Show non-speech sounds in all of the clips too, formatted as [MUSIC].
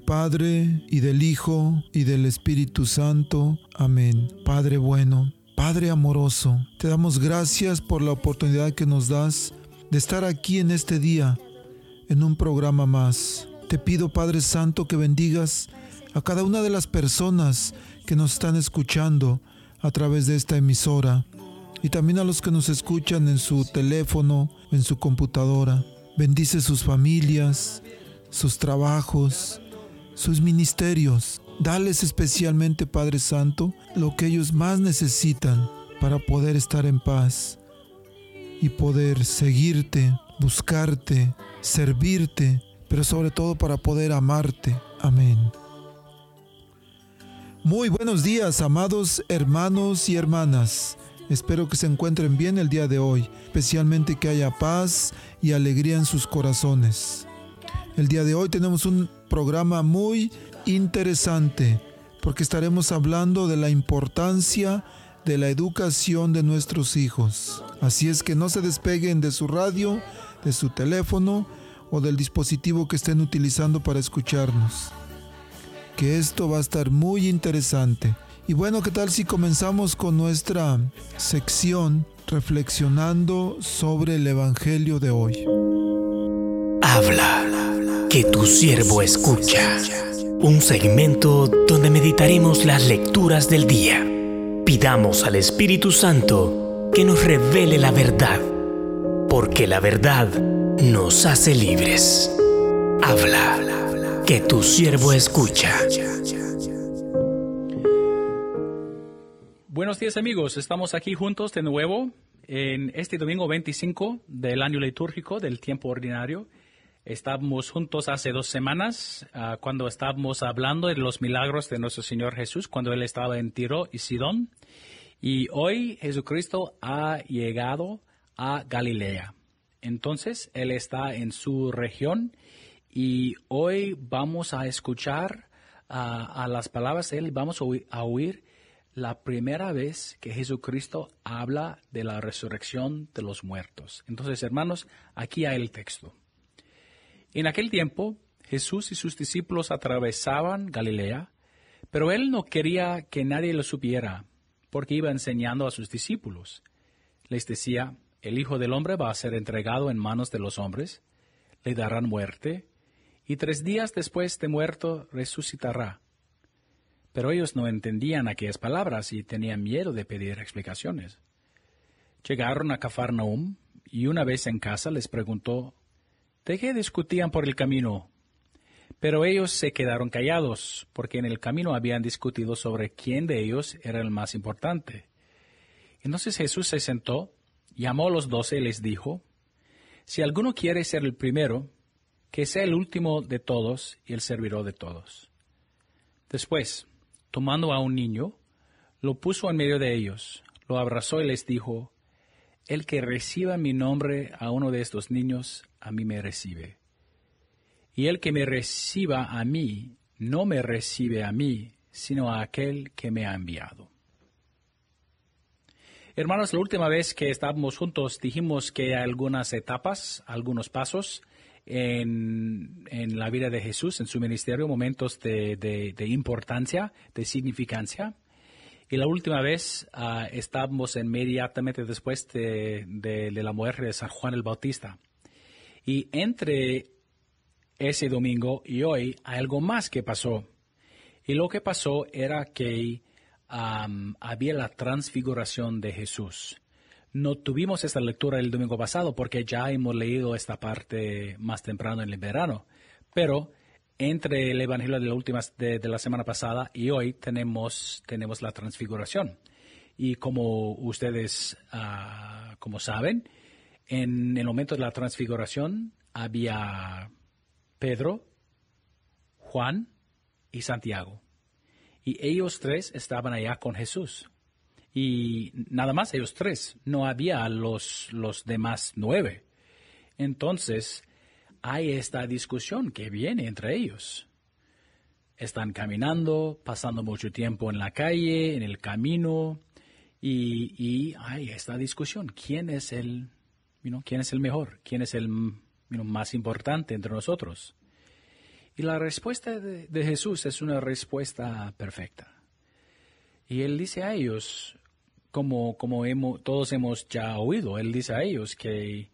Padre, y del Hijo, y del Espíritu Santo. Amén. Padre bueno, Padre amoroso, te damos gracias por la oportunidad que nos das de estar aquí en este día, en un programa más. Te pido, Padre Santo, que bendigas a cada una de las personas que nos están escuchando a través de esta emisora y también a los que nos escuchan en su teléfono, en su computadora. Bendice sus familias, sus trabajos, sus ministerios. Dales especialmente, Padre Santo, lo que ellos más necesitan para poder estar en paz y poder seguirte, buscarte, servirte, pero sobre todo para poder amarte. Amén. Muy buenos días, amados hermanos y hermanas. Espero que se encuentren bien el día de hoy, especialmente que haya paz y alegría en sus corazones. El día de hoy tenemos un programa muy interesante porque estaremos hablando de la importancia de la educación de nuestros hijos. Así es que no se despeguen de su radio, de su teléfono o del dispositivo que estén utilizando para escucharnos. Que esto va a estar muy interesante. Y bueno, ¿qué tal si comenzamos con nuestra sección reflexionando sobre el Evangelio de hoy? Habla, que tu siervo escucha. Un segmento donde meditaremos las lecturas del día. Pidamos al Espíritu Santo que nos revele la verdad, porque la verdad nos hace libres. Habla, que tu siervo escucha. Buenos días amigos, estamos aquí juntos de nuevo en este domingo 25 del año litúrgico del tiempo ordinario. Estábamos juntos hace dos semanas uh, cuando estábamos hablando de los milagros de nuestro Señor Jesús cuando Él estaba en Tiro y Sidón. Y hoy Jesucristo ha llegado a Galilea. Entonces Él está en su región y hoy vamos a escuchar uh, a las palabras de Él, vamos a a oír la primera vez que Jesucristo habla de la resurrección de los muertos. Entonces, hermanos, aquí hay el texto. En aquel tiempo, Jesús y sus discípulos atravesaban Galilea, pero él no quería que nadie lo supiera, porque iba enseñando a sus discípulos. Les decía, el Hijo del Hombre va a ser entregado en manos de los hombres, le darán muerte, y tres días después de muerto resucitará. Pero ellos no entendían aquellas palabras y tenían miedo de pedir explicaciones. Llegaron a Cafarnaum y una vez en casa les preguntó de qué discutían por el camino. Pero ellos se quedaron callados, porque en el camino habían discutido sobre quién de ellos era el más importante. Entonces Jesús se sentó, llamó a los doce y les dijo, Si alguno quiere ser el primero, que sea el último de todos y el servidor de todos. Después, tomando a un niño, lo puso en medio de ellos, lo abrazó y les dijo, El que reciba mi nombre a uno de estos niños, a mí me recibe. Y el que me reciba a mí, no me recibe a mí, sino a aquel que me ha enviado. Hermanos, la última vez que estábamos juntos dijimos que hay algunas etapas, algunos pasos en, en la vida de Jesús, en su ministerio, momentos de, de, importancia, de significancia. Y la última vez uh, estábamos inmediatamente después de, de, de, la muerte de San Juan el Bautista. Y entre ese domingo y hoy hay algo más que pasó. Y lo que pasó era que había la transfiguración de Jesús. No tuvimos esta lectura el domingo pasado porque ya hemos leído esta parte más temprano en el verano. Pero entre el Evangelio de la última de, la semana pasada y hoy tenemos, tenemos la transfiguración. Y como ustedes uh, como saben, en el momento de la transfiguración había Pedro, Juan y Santiago. Y ellos tres estaban allá con Jesús. Y nada más ellos tres, no había los, los demás nueve. Entonces, hay esta discusión que viene entre ellos. Están caminando, pasando mucho tiempo en la calle, en el camino, y, y hay esta discusión. ¿Quién es el, quién es el mejor? ¿Quién es el más importante entre nosotros? Y la respuesta de, Jesús es una respuesta perfecta. Y él dice a ellos, como, como hemos, todos hemos ya oído, él dice a ellos que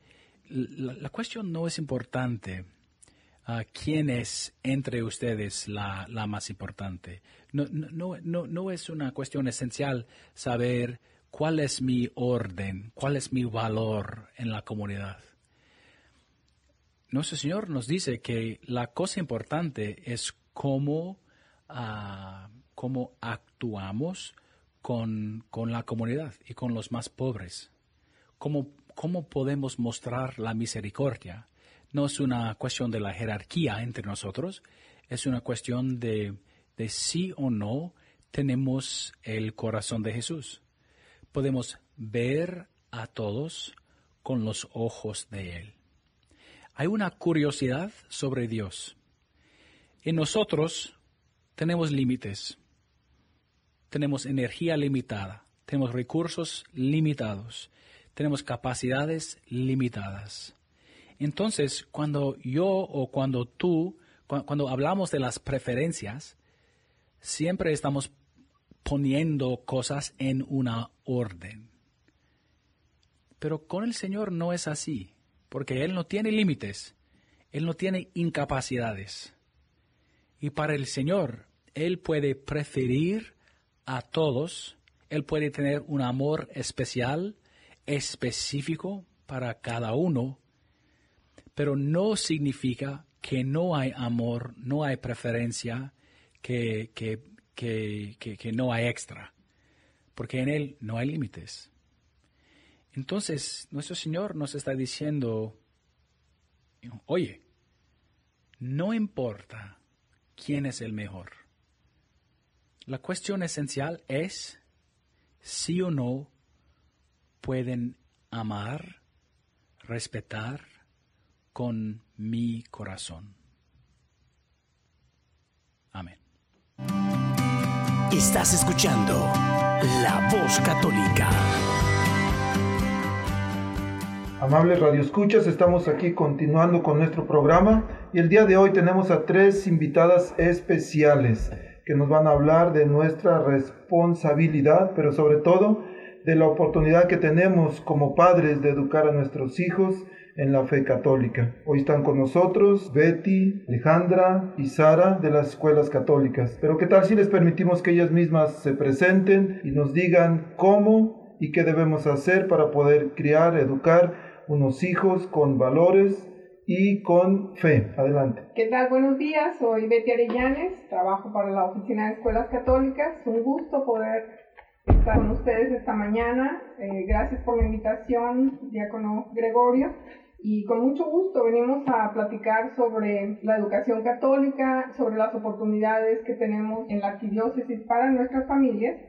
la, cuestión no es importante uh, quién es entre ustedes la, la más importante. No, no, no, no es una cuestión esencial saber cuál es mi orden, cuál es mi valor en la comunidad. Nuestro Señor nos dice que la cosa importante es cómo, uh, cómo actuamos con, con, la comunidad y con los más pobres. Cómo cómo podemos mostrar la misericordia. No es una cuestión de la jerarquía entre nosotros, es una cuestión de, de sí o no tenemos el corazón de Jesús. Podemos ver a todos con los ojos de Él. Hay una curiosidad sobre Dios. En nosotros tenemos límites, tenemos energía limitada, tenemos recursos limitados, tenemos capacidades limitadas. Entonces, cuando yo o cuando tú, cuando hablamos de las preferencias, siempre estamos poniendo cosas en una orden. Pero con el Señor no es así, porque Él no tiene límites, Él no tiene incapacidades. Y para el Señor, Él puede preferir a todos, Él puede tener un amor especial, específico para cada uno, pero no significa que no hay amor, no hay preferencia, que, que, que, no hay extra, porque en Él no hay límites. Entonces, nuestro Señor nos está diciendo, oye, no importa quién es el mejor. La cuestión esencial es sí o no pueden amar, respetar con mi corazón. Estás escuchando La Voz Católica. Amables radioescuchas, estamos aquí continuando con nuestro programa y el día de hoy tenemos a tres invitadas especiales que nos van a hablar de nuestra responsabilidad, pero sobre todo de la oportunidad que tenemos como padres de educar a nuestros hijos en la fe católica. Hoy están con nosotros Betty, Alejandra y Sara de las escuelas católicas. Pero ¿qué tal si les permitimos que ellas mismas se presenten y nos digan cómo y qué debemos hacer para poder criar, educar unos hijos con valores y con fe. Adelante. ¿Qué tal? Buenos días, soy Betty Arellanes, trabajo para la Oficina de Escuelas Católicas. Un gusto poder estar con ustedes esta mañana. Eh, gracias por la invitación, diácono Gregorio. Y con mucho gusto venimos a platicar sobre la educación católica, sobre las oportunidades que tenemos en la arquidiócesis para nuestras familias.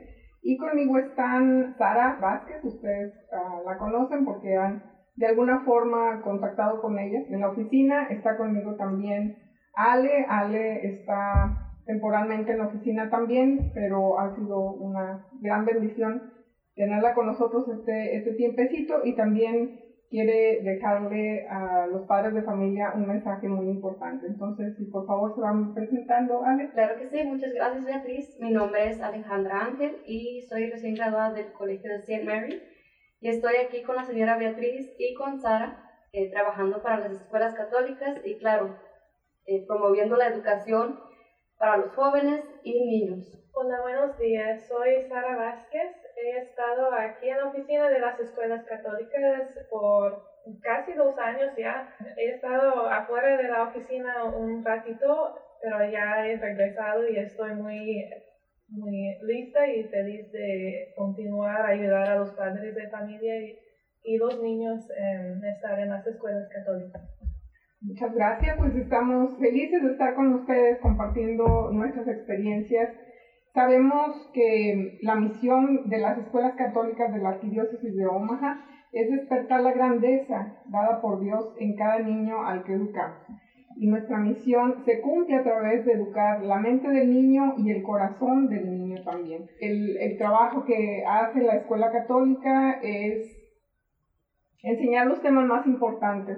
Y conmigo están Sara Vázquez, ustedes uh, la conocen porque han de alguna forma contactado con ella en la oficina. Está conmigo también Ale. Ale está temporalmente en la oficina también, pero ha sido una gran bendición tenerla con nosotros este, este tiempecito y también quiere dejarle a los padres de familia un mensaje muy importante. Entonces, si por favor se van presentando, Ale. Claro que sí, muchas gracias Beatriz. Mi nombre es Alejandra Ángel y soy recién graduada del Colegio de St. Mary y estoy aquí con la señora Beatriz y con Sara eh, trabajando para las escuelas católicas y claro, eh, promoviendo la educación para los jóvenes y niños. Hola, buenos días. Soy Sara Vázquez. He estado aquí en la oficina de las escuelas católicas por casi dos años ya. He estado afuera de la oficina un ratito, pero ya he regresado y estoy muy, muy lista y feliz de continuar a ayudar a los padres de familia y, y los niños en estar en las escuelas católicas. Muchas gracias, pues estamos felices de estar con ustedes compartiendo nuestras experiencias Sabemos que la misión de las escuelas católicas de la Arquidiócesis de Omaha es despertar la grandeza dada por Dios en cada niño al que educamos. Y nuestra misión se cumple a través de educar la mente del niño y el corazón del niño también. El, el trabajo que hace la escuela católica es enseñar los temas más importantes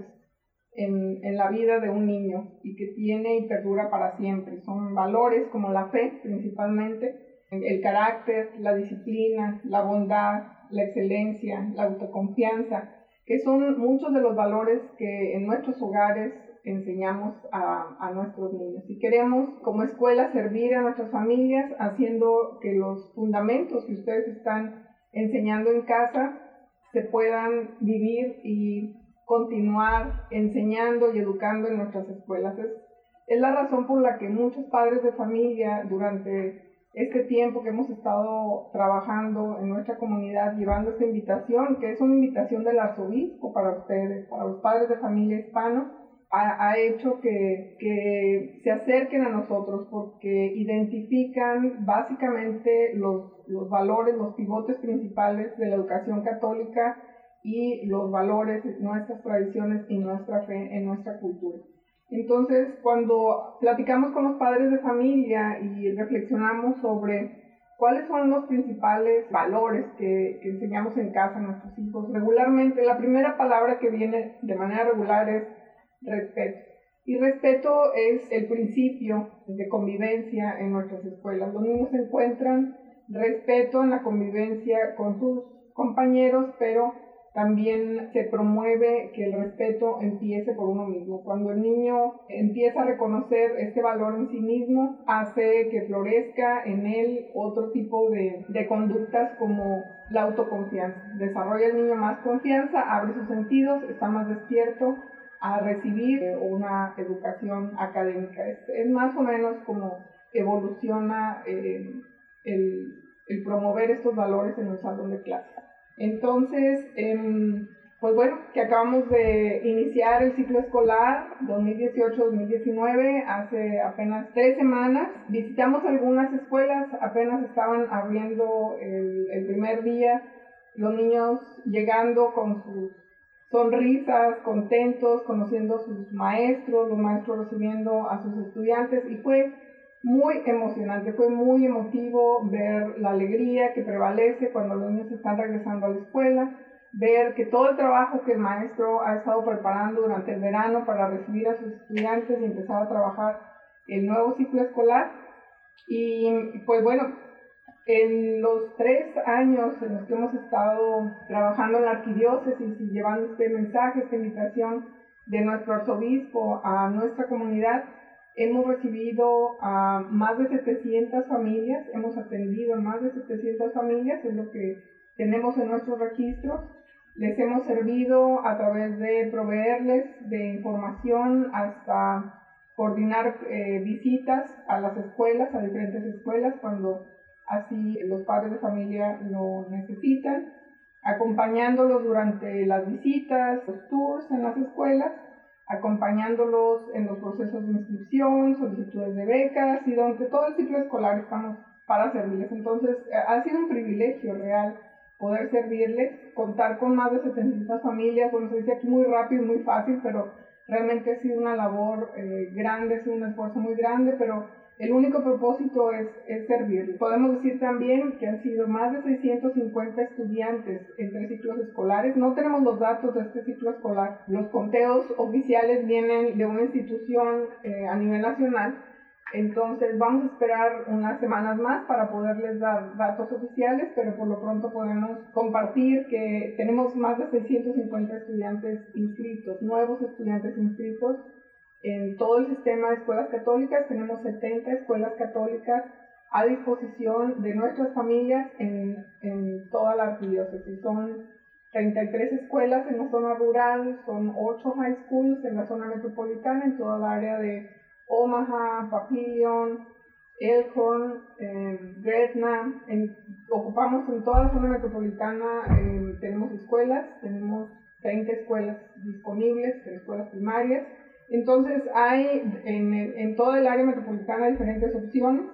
en, la vida de un niño y que tiene y perdura para siempre. Son valores como la fe principalmente, el carácter, la disciplina, la bondad, la excelencia, la autoconfianza, que son muchos de los valores que en nuestros hogares enseñamos a, a, nuestros niños. Y queremos como escuela servir a nuestras familias haciendo que los fundamentos que ustedes están enseñando en casa se puedan vivir y continuar enseñando y educando en nuestras escuelas. Es, es la razón por la que muchos padres de familia durante este tiempo que hemos estado trabajando en nuestra comunidad, llevando esta invitación, que es una invitación del arzobispo para ustedes, para los padres de familia hispanos, ha, ha hecho que, que, se acerquen a nosotros porque identifican básicamente los, los valores, los pivotes principales de la educación católica y los valores, nuestras tradiciones y nuestra fe en nuestra cultura. Entonces, cuando platicamos con los padres de familia y reflexionamos sobre cuáles son los principales valores que, que, enseñamos en casa a nuestros hijos, regularmente la primera palabra que viene de manera regular es respeto. Y respeto es el principio de convivencia en nuestras escuelas. Los niños encuentran respeto en la convivencia con sus compañeros, pero también se promueve que el respeto empiece por uno mismo. Cuando el niño empieza a reconocer este valor en sí mismo, hace que florezca en él otro tipo de, conductas como la autoconfianza. Desarrolla el niño más confianza, abre sus sentidos, está más despierto a recibir una educación académica. Es, más o menos como evoluciona eh, el, promover estos valores en un salón de clase. Entonces, eh, pues bueno, que acabamos de iniciar el ciclo escolar 2018-2019 hace apenas tres semanas. Visitamos algunas escuelas, apenas estaban abriendo el, el primer día, los niños llegando con sus sonrisas, contentos, conociendo a sus maestros, los maestros recibiendo a sus estudiantes y fue muy emocionante, fue muy emotivo ver la alegría que prevalece cuando los niños están regresando a la escuela, ver que todo el trabajo que el maestro ha estado preparando durante el verano para recibir a sus estudiantes y empezar a trabajar el nuevo ciclo escolar. Y pues bueno, en los tres años en los que hemos estado trabajando en la arquidiócesis y llevando este mensaje, esta invitación de nuestro arzobispo a nuestra comunidad, Hemos recibido a más de 700 familias, hemos atendido a más de 700 familias, es lo que tenemos en nuestros registros. Les hemos servido a través de proveerles de información hasta coordinar eh, visitas a las escuelas, a diferentes escuelas, cuando así los padres de familia lo necesitan, acompañándolos durante las visitas, los tours en las escuelas acompañándolos en los procesos de inscripción, solicitudes de becas y durante todo el ciclo escolar estamos para servirles. Entonces, eh, ha sido un privilegio real poder servirles, contar con más de 700 familias, bueno, se dice aquí muy rápido y muy fácil, pero realmente ha sido una labor eh, grande, ha sido un esfuerzo muy grande, pero el único propósito es, es servir. Podemos decir también que han sido más de 650 estudiantes en tres ciclos escolares. No tenemos los datos de este ciclo escolar. Los conteos oficiales vienen de una institución eh, a nivel nacional. Entonces vamos a esperar unas semanas más para poderles dar datos oficiales, pero por lo pronto podemos compartir que tenemos más de 650 estudiantes inscritos, nuevos estudiantes inscritos en todo el sistema de escuelas católicas tenemos 70 escuelas católicas a disposición de nuestras familias en, en toda la arquidiócesis. Son 33 escuelas en la zona rural, son 8 high schools en la zona metropolitana, en toda la área de Omaha, Papillion, Elkhorn, eh, Gretna. En, ocupamos en toda la zona metropolitana, eh, tenemos escuelas, tenemos 30 escuelas disponibles, escuelas primarias entonces hay en, en toda el área metropolitana diferentes opciones.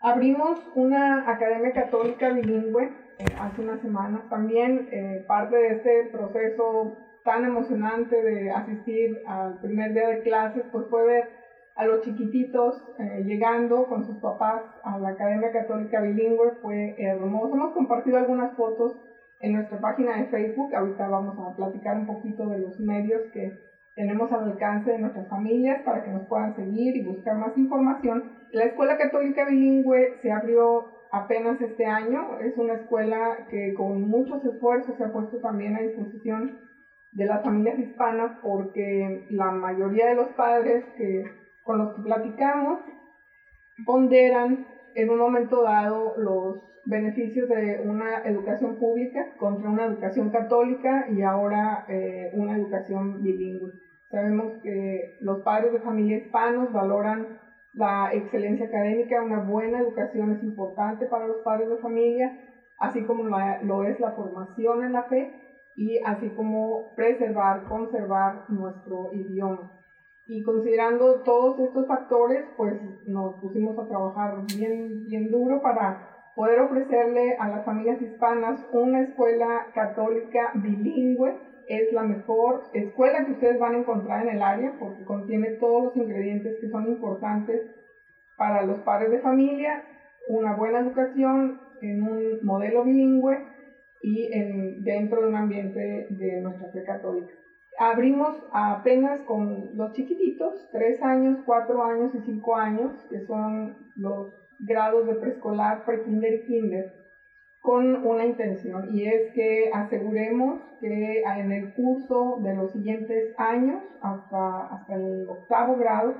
Abrimos una academia católica bilingüe eh, hace unas semanas. También eh, parte de este proceso tan emocionante de asistir al primer día de clases, pues fue ver a los chiquititos eh, llegando con sus papás a la Academia Católica Bilingüe. Fue hermoso. Hemos compartido algunas fotos en nuestra página de Facebook. Ahorita vamos a platicar un poquito de los medios que tenemos al alcance de nuestras familias para que nos puedan seguir y buscar más información. La Escuela Católica Bilingüe se abrió apenas este año. Es una escuela que con muchos esfuerzos se ha puesto también a disposición de las familias hispanas porque la mayoría de los padres que, con los que platicamos ponderan en un momento dado los beneficios de una educación pública contra una educación católica y ahora eh, una educación bilingüe. Sabemos que los padres de familia hispanos valoran la excelencia académica, una buena educación es importante para los padres de familia, así como lo es la formación en la fe y así como preservar, conservar nuestro idioma. Y considerando todos estos factores, pues nos pusimos a trabajar bien, bien duro para poder ofrecerle a las familias hispanas una escuela católica bilingüe. Es la mejor escuela que ustedes van a encontrar en el área porque contiene todos los ingredientes que son importantes para los padres de familia, una buena educación en un modelo bilingüe y en, dentro de un ambiente de nuestra fe católica. Abrimos apenas con los chiquititos, 3 años, 4 años y 5 años, que son los grados de preescolar, prekinder y kinder, con una intención y es que aseguremos que en el curso de los siguientes años, hasta, hasta el octavo grado,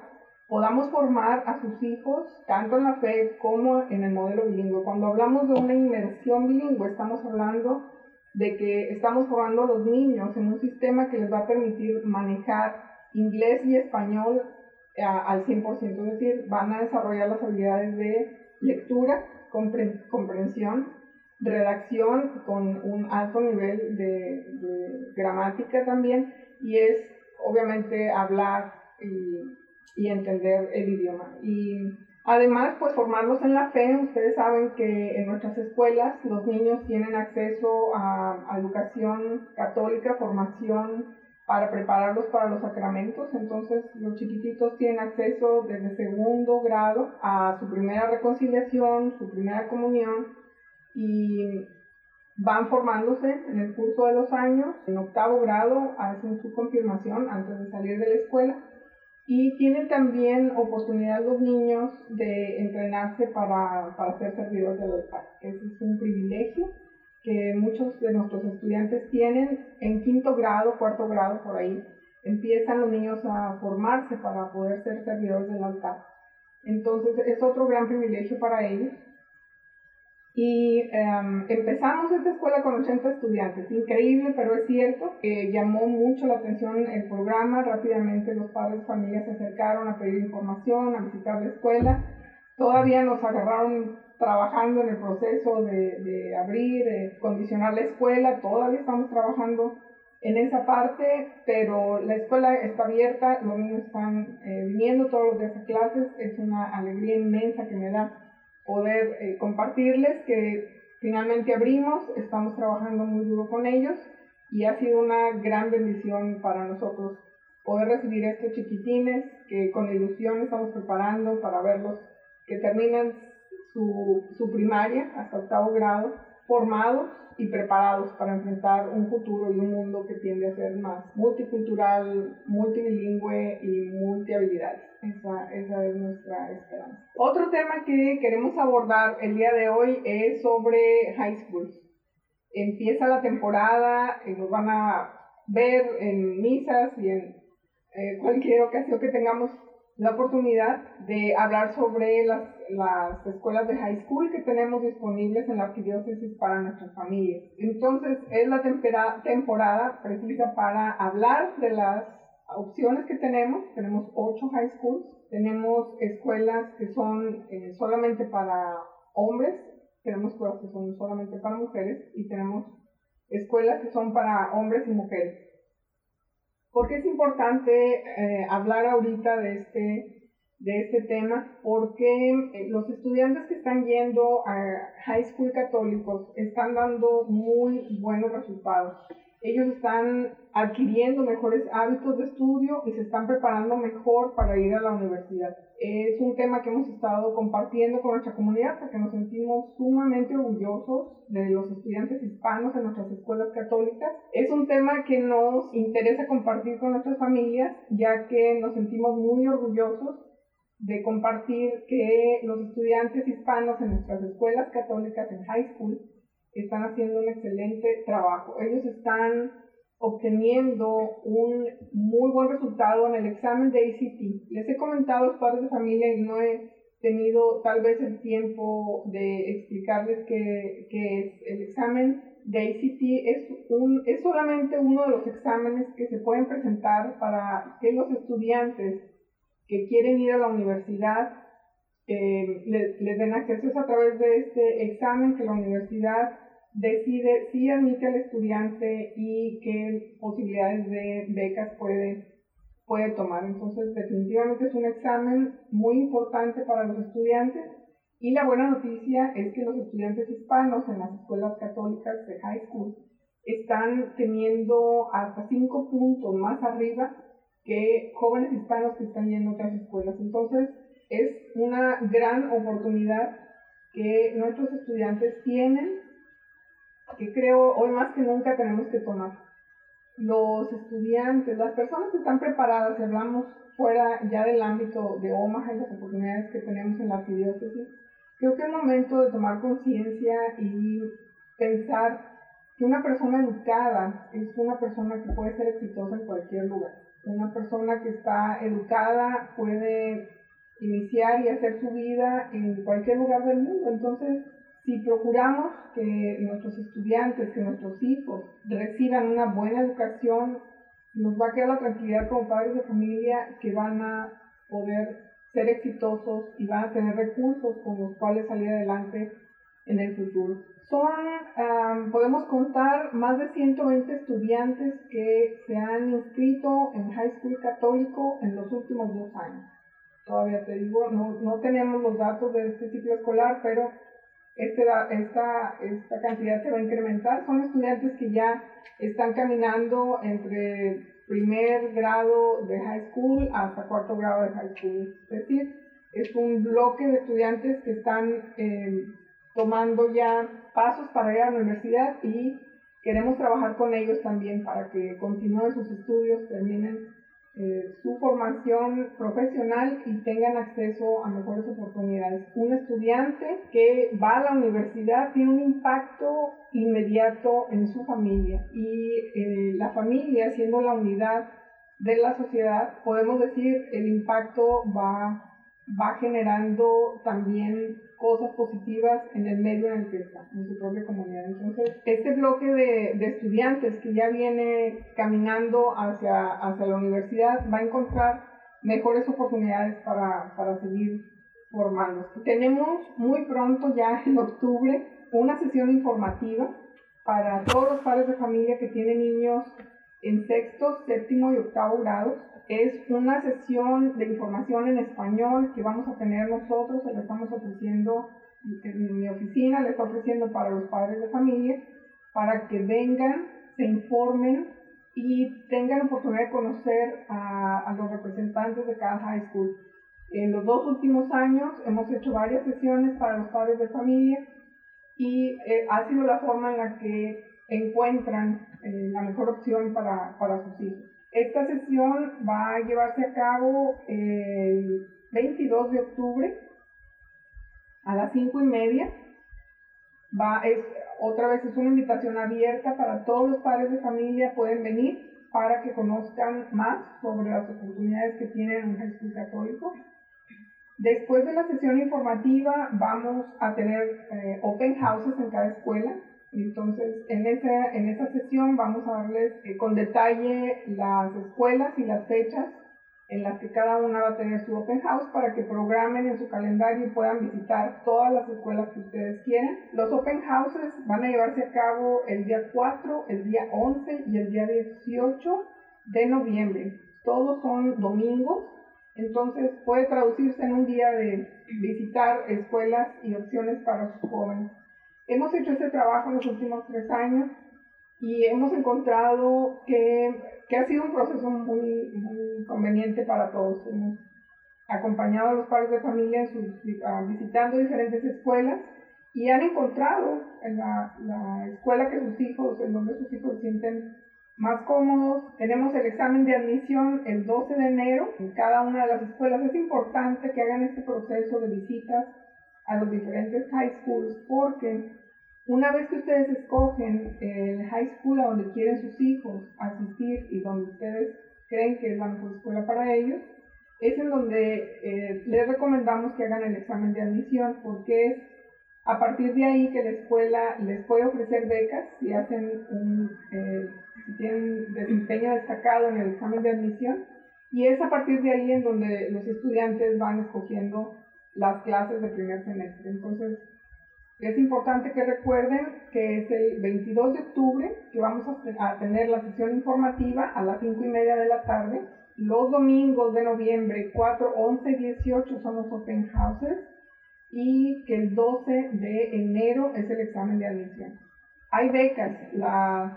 podamos formar a sus hijos tanto en la fe como en el modelo bilingüe. Cuando hablamos de una inmersión bilingüe, estamos hablando de que estamos formando a los niños en un sistema que les va a permitir manejar inglés y español eh, al 100%, es decir, van a desarrollar las habilidades de lectura, comprensión, redacción con un alto nivel de, gramática también y es obviamente hablar y y entender el idioma. Además, pues formarlos en la fe. Ustedes saben que en nuestras escuelas los niños tienen acceso a, educación católica, formación para prepararlos para los sacramentos. Entonces, los chiquititos tienen acceso desde segundo grado a su primera reconciliación, su primera comunión y van formándose en el curso de los años. En octavo grado hacen su confirmación antes de salir de la escuela y tienen también oportunidad los niños de entrenarse para, para ser servidores del altar. Ese es un privilegio que muchos de nuestros estudiantes tienen en quinto grado, cuarto grado, por ahí. Empiezan los niños a formarse para poder ser servidores del altar. Entonces es otro gran privilegio para ellos y em, empezamos esta escuela con 80 estudiantes, increíble, pero es cierto que llamó mucho la atención el programa, rápidamente los padres de familia se acercaron a pedir información, a visitar la escuela, todavía nos agarraron trabajando en el proceso de, abrir, de condicionar la escuela, todavía estamos trabajando en esa parte, pero la escuela está abierta, los niños están eh, viniendo todos los días a clases, es una alegría inmensa que me da poder eh, compartirles que finalmente abrimos, estamos trabajando muy duro con ellos y ha sido una gran bendición para nosotros poder recibir estos chiquitines que con ilusión estamos preparando para verlos que terminan su, su primaria hasta octavo grado formados y preparados para enfrentar un futuro y un mundo que tiende a ser más multicultural, multilingüe y multihabilidades. Esa, esa es nuestra esperanza. Otro tema que queremos abordar el día de hoy es sobre high schools. Empieza la temporada, y nos van a ver en misas y en eh, cualquier ocasión que tengamos la oportunidad de hablar sobre las, las escuelas de high school que tenemos disponibles en la arquidiócesis para nuestras familias. Entonces es la temporada precisa para hablar de las opciones que tenemos. Tenemos ocho high schools, tenemos escuelas que son eh, solamente para hombres, tenemos escuelas que son solamente para mujeres y tenemos escuelas que son para hombres y mujeres. ¿Por qué es importante eh, hablar ahorita de este, de este tema porque eh, los estudiantes que están yendo a high school católicos están dando muy buenos resultados. Ellos están adquiriendo mejores hábitos de estudio y se están preparando mejor para ir a la universidad. Es un tema que hemos estado compartiendo con nuestra comunidad porque nos sentimos sumamente orgullosos de los estudiantes hispanos en nuestras escuelas católicas. Es un tema que nos interesa compartir con nuestras familias ya que nos sentimos muy orgullosos de compartir que los estudiantes hispanos en nuestras escuelas católicas en high school están haciendo un excelente trabajo. Ellos están obteniendo un muy buen resultado en el examen de ACT. Les he comentado a los padres de familia y no he tenido tal vez el tiempo de explicarles que, que el examen de ACT es, un, es solamente uno de los exámenes que se pueden presentar para que los estudiantes que quieren ir a la universidad eh, les, den acceso a través de este examen que la universidad decide si admite al estudiante y qué posibilidades de becas puede, puede tomar. Entonces, definitivamente es un examen muy importante para los estudiantes. Y la buena noticia es que los estudiantes hispanos en las escuelas católicas de high school están teniendo hasta cinco puntos más arriba que jóvenes hispanos que están a otras escuelas. Entonces, es una gran oportunidad que nuestros estudiantes tienen que creo hoy más que nunca tenemos que tomar. Los estudiantes, las personas que están preparadas, si hablamos fuera ya del ámbito de Omaha y las oportunidades que tenemos en la arquidiócesis, creo que es momento de tomar conciencia y pensar que una persona educada es una persona que puede ser exitosa en cualquier lugar. Una persona que está educada puede iniciar y hacer su vida en cualquier lugar del mundo. Entonces, si procuramos que nuestros estudiantes, que nuestros hijos reciban una buena educación, nos va a quedar la tranquilidad como padres de familia que van a poder ser exitosos y van a tener recursos con los cuales salir adelante en el futuro. Son, podemos contar, más de 120 estudiantes que se han inscrito en High School Católico en los últimos dos años. Todavía te digo, no, no tenemos los datos de este ciclo escolar, pero este, esta, esta cantidad se va a incrementar. Son estudiantes que ya están caminando entre primer grado de high school hasta cuarto grado de high school. Es decir, es un bloque de estudiantes que están eh, tomando ya pasos para ir a la universidad y queremos trabajar con ellos también para que continúen sus estudios, terminen eh, su formación profesional y tengan acceso a mejores oportunidades. Un estudiante que va a la universidad tiene un impacto inmediato en su familia y eh, la familia siendo la unidad de la sociedad, podemos decir el impacto va, va generando también cosas positivas en el medio en el que en su propia comunidad. Entonces, este bloque de, de estudiantes que ya viene caminando hacia, hacia la universidad va a encontrar mejores oportunidades para, para seguir formándose. Tenemos muy pronto, ya [LAUGHS] en octubre, una sesión informativa para todos los padres de familia que tienen niños en sexto, séptimo y octavo grados. Es una sesión de información en español que vamos a tener nosotros, se la estamos ofreciendo en mi oficina, le está ofreciendo para los padres de familia, para que vengan, se informen y tengan oportunidad de conocer a, los representantes de cada high school. En los dos últimos años hemos hecho varias sesiones para los padres de familia y eh, ha sido la forma en la que encuentran eh, la mejor opción para, para sus hijos. Esta sesión va a llevarse a cabo el 22 de octubre a las 5 y media. Otra vez es una invitación abierta para todos los padres de familia, pueden venir para que conozcan más sobre las oportunidades que tienen un Jesús católico. Después de la sesión informativa vamos a tener eh, open houses en cada escuela entonces, en esa, en esa sesión vamos a darles eh, con detalle las escuelas y las fechas en las que cada una va a tener su open house para que programen en su calendario y puedan visitar todas las escuelas que ustedes quieran. Los open houses van a llevarse a cabo el día 4, el día 11 y el día 18 de noviembre. Todos son domingos Entonces puede traducirse en un día de visitar escuelas y opciones para sus jóvenes. Hemos hecho ese trabajo en los últimos tres años y hemos encontrado que, que ha sido un proceso muy, muy, conveniente para todos. Hemos acompañado a los padres de familia en sus, visitando diferentes escuelas y han encontrado en la, la, escuela que sus hijos, en donde sus hijos se sienten más cómodos. Tenemos el examen de admisión el 12 de enero en cada una de las escuelas. Es importante que hagan este proceso de visitas a los diferentes high schools porque una vez que ustedes escogen el high school a donde quieren sus hijos asistir y donde ustedes creen que es la mejor escuela para ellos, es en donde eh, les recomendamos que hagan el examen de admisión porque es a partir de ahí que la escuela les puede ofrecer becas si hacen un, eh, si tienen desempeño destacado en el examen de admisión y es a partir de ahí en donde los estudiantes van escogiendo las clases de primer semestre. Entonces, es importante que recuerden que es el 22 de octubre que vamos a tener la sesión informativa a las 5 y media de la tarde. Los domingos de noviembre 4, 11 y 18 son los open houses y que el 12 de enero es el examen de admisión. Hay becas,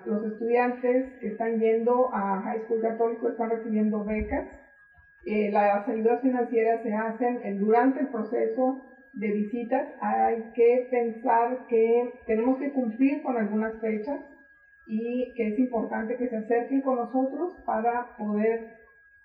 los estudiantes que están yendo a High School Católico están recibiendo becas. Eh, las ayudas financieras se hacen durante el proceso de visitas hay que pensar que tenemos que cumplir con algunas fechas y que es importante que se acerquen con nosotros para poder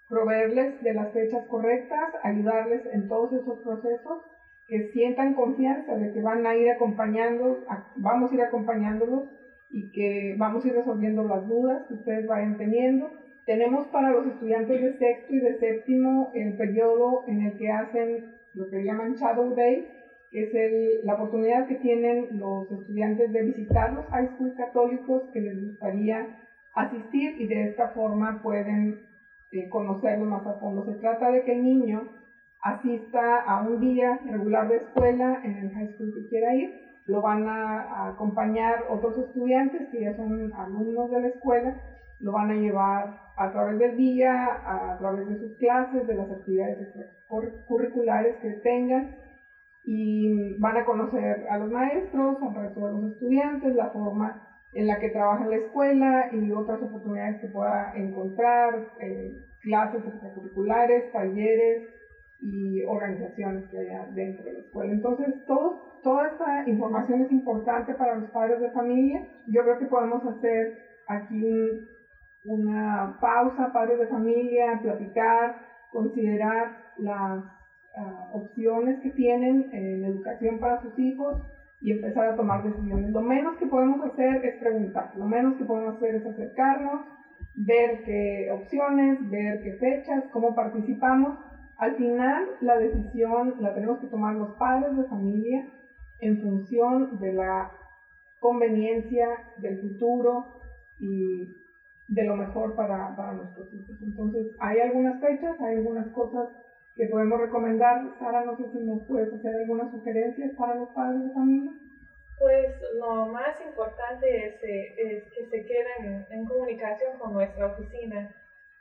proveerles de las fechas correctas, ayudarles en todos esos procesos, que sientan confianza de que van a ir acompañando, vamos a ir acompañándolos y que vamos a ir resolviendo las dudas que ustedes vayan teniendo. Tenemos para los estudiantes de sexto y de séptimo el periodo en el que hacen lo que llaman Shadow Day, que es la oportunidad que tienen los estudiantes de visitar los high school católicos que les gustaría asistir y de esta forma pueden eh, conocerlos más a fondo. Se trata de que el niño asista a un día regular de escuela en el high school que quiera ir, lo van a acompañar otros estudiantes que ya son alumnos de la escuela, lo van a llevar a través del día, a través de sus clases, de las actividades curriculares que tengan y van a conocer a los maestros, al resto de los estudiantes, la forma en la que trabaja la escuela y otras oportunidades que pueda encontrar, eh, clases extracurriculares, talleres y organizaciones que haya dentro de la escuela. Entonces, todo, toda esta información es importante para los padres de familia. Yo creo que podemos hacer aquí una pausa, padres de familia, platicar, considerar las ah, opciones que tienen en educación para sus hijos y empezar a tomar decisiones. Lo menos que podemos hacer es preguntar, lo menos que podemos hacer es acercarnos, ver qué opciones, ver qué fechas, cómo participamos. Al final la decisión la tenemos que tomar los padres de familia en función de la conveniencia del futuro y de lo mejor para, para nuestros hijos. Entonces, hay algunas fechas, hay algunas cosas que podemos recomendar. Sara, no sé si nos puedes hacer algunas sugerencias para los padres de familia. Pues lo más importante es, es que se queden en comunicación con nuestra oficina.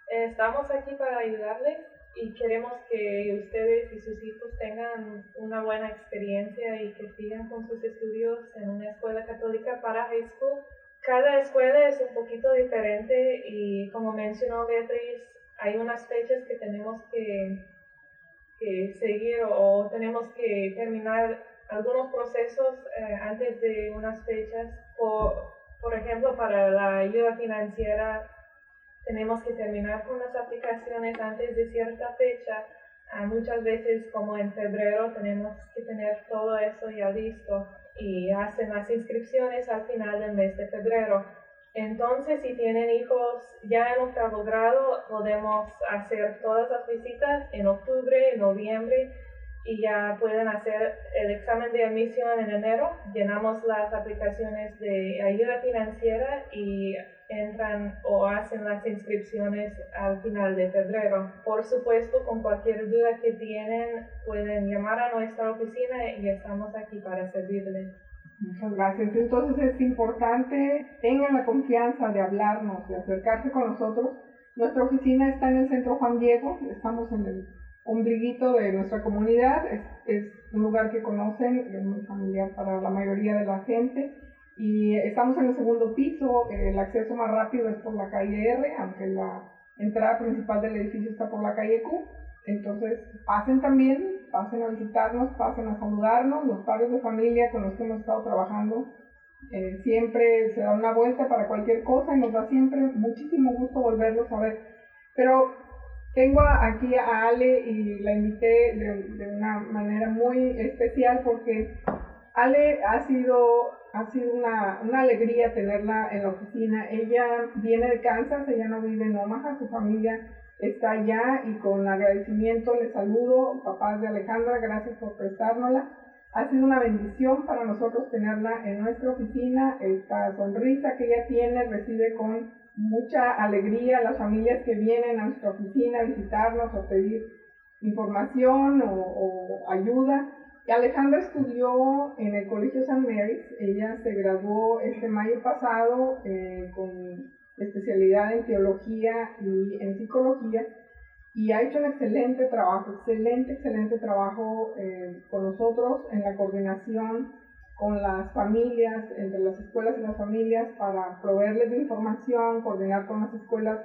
Estamos aquí para ayudarles y queremos que ustedes y sus hijos tengan una buena experiencia y que sigan con sus estudios en una escuela católica para high school cada escuela es un poquito diferente y como mencionó Beatriz, hay unas fechas que tenemos que, seguir o, tenemos que terminar algunos procesos eh, antes de unas fechas. Por, por ejemplo, para la ayuda financiera tenemos que terminar con las aplicaciones antes de cierta fecha. Ah, muchas veces, como en febrero, tenemos que tener todo eso ya listo y hacen las inscripciones al final del mes de febrero. Entonces, si tienen hijos ya en octavo grado, podemos hacer todas las visitas en octubre, en noviembre y ya pueden hacer el examen de admisión en enero. Llenamos las aplicaciones de ayuda financiera y entran o hacen las inscripciones al final de febrero. Por supuesto, con cualquier duda que tienen, pueden llamar a nuestra oficina y estamos aquí para servirles. Muchas gracias. Entonces es importante, tengan la confianza de hablarnos, de acercarse con nosotros. Nuestra oficina está en el centro Juan Diego, estamos en el ombliguito de nuestra comunidad, es, es un lugar que conocen, es muy familiar para la mayoría de la gente y estamos en el segundo piso, el acceso más rápido es por la calle R, aunque la entrada principal del edificio está por la calle Q. Entonces, pasen también, pasen a visitarnos, pasen a saludarnos, los padres de familia con los que hemos estado trabajando. Eh, siempre se da una vuelta para cualquier cosa y nos da siempre muchísimo gusto volverlos a ver. Pero tengo aquí a Ale y la invité de, de una manera muy especial porque Ale ha sido ha sido una, una, alegría tenerla en la oficina. Ella viene de Kansas, ella no vive en Omaha, su familia está allá y con agradecimiento le saludo, papás de Alejandra, gracias por prestárnosla. Ha sido una bendición para nosotros tenerla en nuestra oficina. Esta sonrisa que ella tiene recibe con mucha alegría las familias que vienen a nuestra oficina a visitarnos o pedir información o ayuda. Alejandra estudió en el Colegio San Mary's, ella se graduó este mayo pasado eh, con especialidad en teología y en psicología. Y ha hecho un excelente trabajo, excelente, excelente trabajo eh, con nosotros en la coordinación con las familias, entre las escuelas y las familias, para proveerles de información, coordinar con las escuelas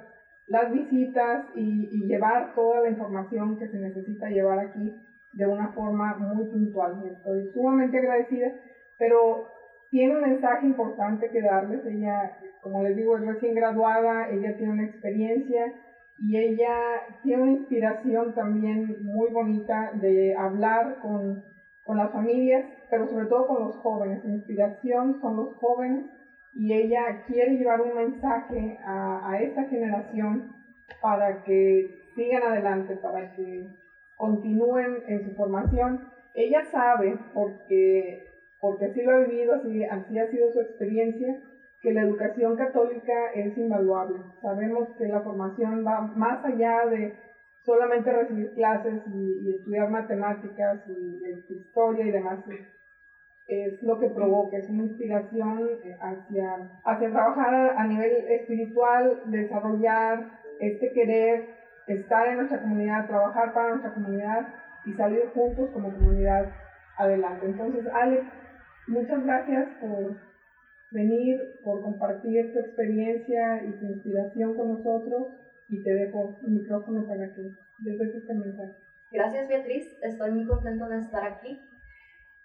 las visitas y, y llevar toda la información que se necesita llevar aquí de una forma muy puntual. Estoy sumamente agradecida, pero tiene un mensaje importante que darles. Ella, como les digo, es recién graduada, ella tiene una experiencia y ella tiene una inspiración también muy bonita de hablar con, con las familias, pero sobre todo con los jóvenes. Su inspiración son los jóvenes y ella quiere llevar un mensaje a, a esta generación para que sigan adelante, para que continúen en su formación. Ella sabe, porque, porque así lo ha vivido, así, así ha sido su experiencia, que la educación católica es invaluable. Sabemos que la formación va más allá de solamente recibir clases y, estudiar matemáticas y, historia y demás. Es lo que provoca, es una inspiración eh, hacia, hacia trabajar a nivel espiritual, desarrollar este querer estar en nuestra comunidad, trabajar para nuestra comunidad y salir juntos como comunidad adelante. Entonces, Alex, muchas gracias por venir, por compartir tu experiencia y tu inspiración con nosotros y te dejo el micrófono para que des este mensaje. Gracias Beatriz, estoy muy contento de estar aquí.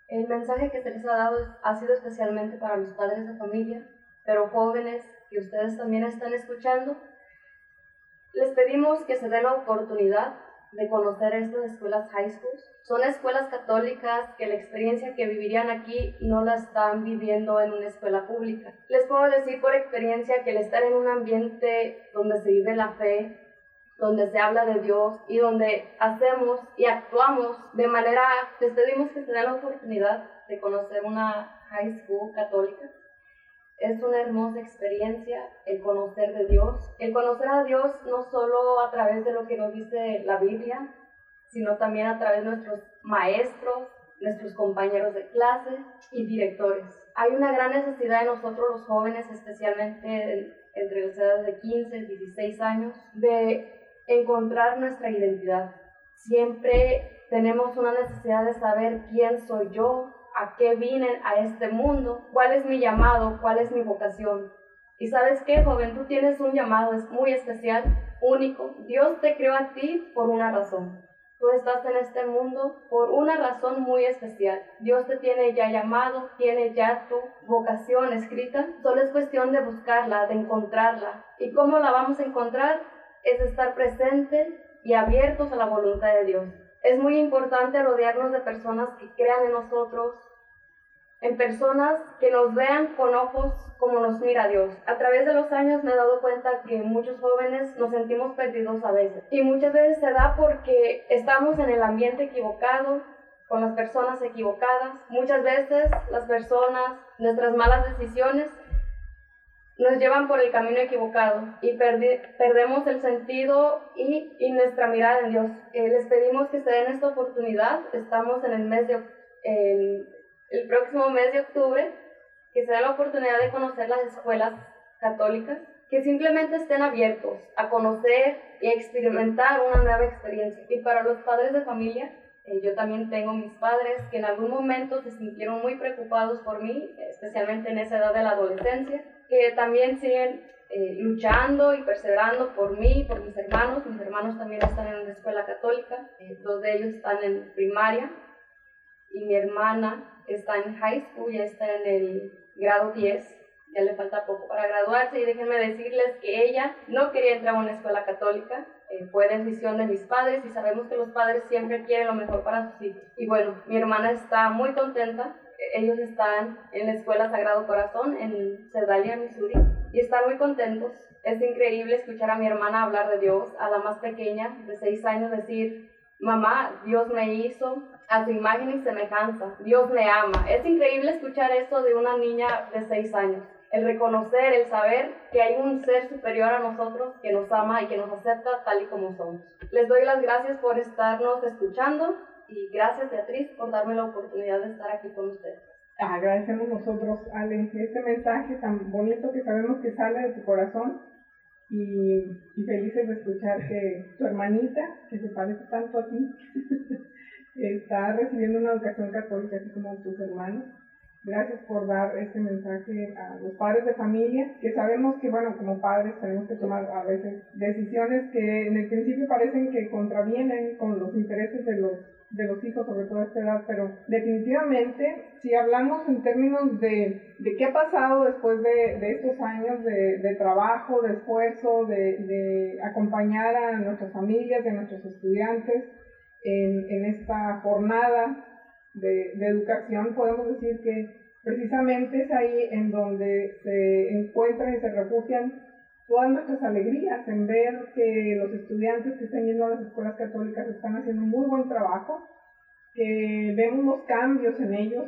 El mensaje que se les ha dado ha sido especialmente para los padres de familia, pero jóvenes que ustedes también están escuchando, les pedimos que se den la oportunidad de conocer estas escuelas high schools. Son escuelas católicas que la experiencia que vivirían aquí no la están viviendo en una escuela pública. Les puedo decir por experiencia que el estar en un ambiente donde se vive la fe, donde se habla de Dios y donde hacemos y actuamos de manera, les pedimos que se den la oportunidad de conocer una high school católica es una hermosa experiencia el conocer de Dios, el conocer a Dios no solo a través de lo que nos dice la Biblia, sino también a través de nuestros maestros, nuestros compañeros de clase y directores. Hay una gran necesidad de nosotros los jóvenes, especialmente entre las edades de 15 y 16 años, de encontrar nuestra identidad. Siempre tenemos una necesidad de saber quién soy yo, a qué vine a este mundo, cuál es mi llamado, cuál es mi vocación. Y sabes qué, joven, tú tienes un llamado es muy especial, único. Dios te creó a ti por una razón. Tú estás en este mundo por una razón muy especial. Dios te tiene ya llamado, tiene ya tu vocación escrita. Solo es cuestión de buscarla, de encontrarla. ¿Y cómo la vamos a encontrar? Es estar presente y abiertos a la voluntad de Dios. Es muy importante rodearnos de personas que crean en nosotros, en personas que nos vean con ojos como nos mira Dios. A través de los años me he dado cuenta que muchos jóvenes nos sentimos perdidos a veces. Y muchas veces se da porque estamos en el ambiente equivocado, con las personas equivocadas. Muchas veces las personas, nuestras malas decisiones, nos llevan por el camino equivocado y perdemos el sentido y, y, nuestra mirada en Dios. Eh, les pedimos que se den esta oportunidad. Estamos en el mes de el próximo mes de octubre, que se den la oportunidad de conocer las escuelas católicas que simplemente estén abiertos a conocer y experimentar una nueva experiencia. Y para los padres de familia, eh, yo también tengo mis padres que en algún momento se sintieron muy preocupados por mí, especialmente en esa edad de la adolescencia, que también siguen eh, luchando y perseverando por mí, por mis hermanos. Mis hermanos también están en una escuela católica, eh, dos de ellos están en primaria y mi hermana está en high school, ya está en el grado 10 ya le falta poco para graduarse y déjenme decirles que ella no quería entrar a una escuela católica, eh, fue decisión de mis padres y sabemos que los padres siempre quieren lo mejor para sus hijos. Y bueno, mi hermana está muy contenta, ellos están en la Escuela Sagrado Corazón en Sedalia, Missouri, y están muy contentos. Es increíble escuchar a mi hermana hablar de Dios, a la más pequeña de seis años decir, mamá, Dios me hizo a su imagen y semejanza, Dios me ama. Es increíble escuchar esto de una niña de seis años el reconocer, el saber que hay un ser superior a nosotros que nos ama y que nos acepta tal y como somos. Les doy las gracias por estarnos escuchando y gracias Beatriz por darme la oportunidad de estar aquí con ustedes. Agradecemos nosotros, Ale, este mensaje tan bonito que sabemos que sale de tu corazón y, y felices de escuchar que tu hermanita, que se parece tanto a ti, [LAUGHS] está recibiendo una educación católica así como tus hermanos Gracias por dar este mensaje a los padres de familia, que sabemos que, bueno, como padres tenemos que tomar a veces decisiones que en el principio parecen que contravienen con los intereses de los, de los hijos, sobre todo a esta edad, pero definitivamente, si hablamos en términos de, de qué ha pasado después de, de estos años de, trabajo, de esfuerzo, de, acompañar a nuestras familias, de nuestros estudiantes en esta jornada de, educación, podemos decir que precisamente es ahí en donde se encuentran y se refugian todas nuestras alegrías en ver que los estudiantes que están yendo a las escuelas católicas están haciendo un muy buen trabajo, que vemos los cambios en ellos,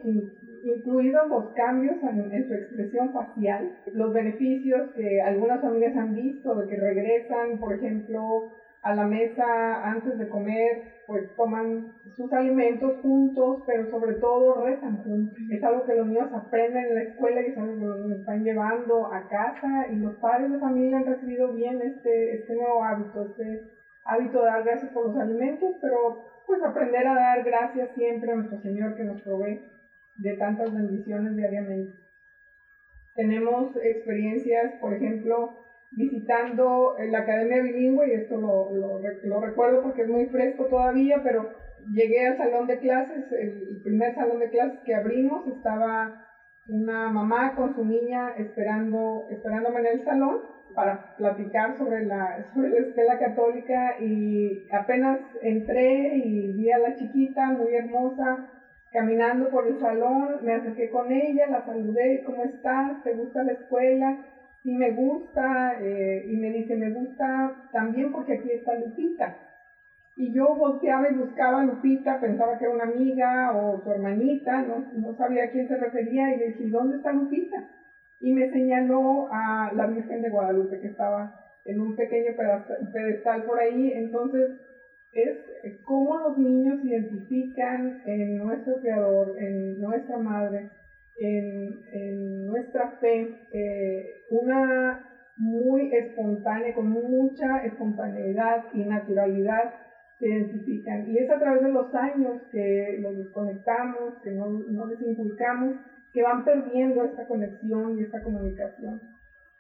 incluidos los cambios en, en, su expresión facial, los beneficios que algunas familias han visto de que regresan, por ejemplo, a la mesa antes de comer, pues toman sus alimentos juntos, pero sobre todo rezan juntos. Es algo que los niños aprenden en la escuela y es algo que los niños están llevando a casa y los padres de familia han recibido bien este, este nuevo hábito, este hábito de dar gracias por los alimentos, pero pues aprender a dar gracias siempre a nuestro Señor que nos provee de tantas bendiciones diariamente. Tenemos experiencias, por ejemplo, visitando la Academia Bilingüe, y esto lo, lo, recuerdo porque es muy fresco todavía, pero llegué al salón de clases, el, primer salón de clases que abrimos, estaba una mamá con su niña esperando, esperándome en el salón para platicar sobre la, [LAUGHS] sobre la escuela católica y apenas entré y vi a la chiquita muy hermosa caminando por el salón, me acerqué con ella, la saludé, ¿cómo estás? ¿Te gusta la escuela? Y me gusta, eh, y me dice, me gusta también porque aquí está Lupita. Y yo volteaba y buscaba a Lupita, pensaba que era una amiga o su hermanita, no, no sabía a quién se refería, y le dije, ¿dónde está Lupita? Y me señaló a la Virgen de Guadalupe, que estaba en un pequeño pedestal por ahí. Entonces, es cómo los niños identifican en nuestro Creador, en nuestra Madre, en, nuestra fe eh, una muy espontánea, con mucha espontaneidad y naturalidad se identifican. Y es a través de los años que los desconectamos, que no, no les inculcamos, que van perdiendo esta conexión y esta comunicación.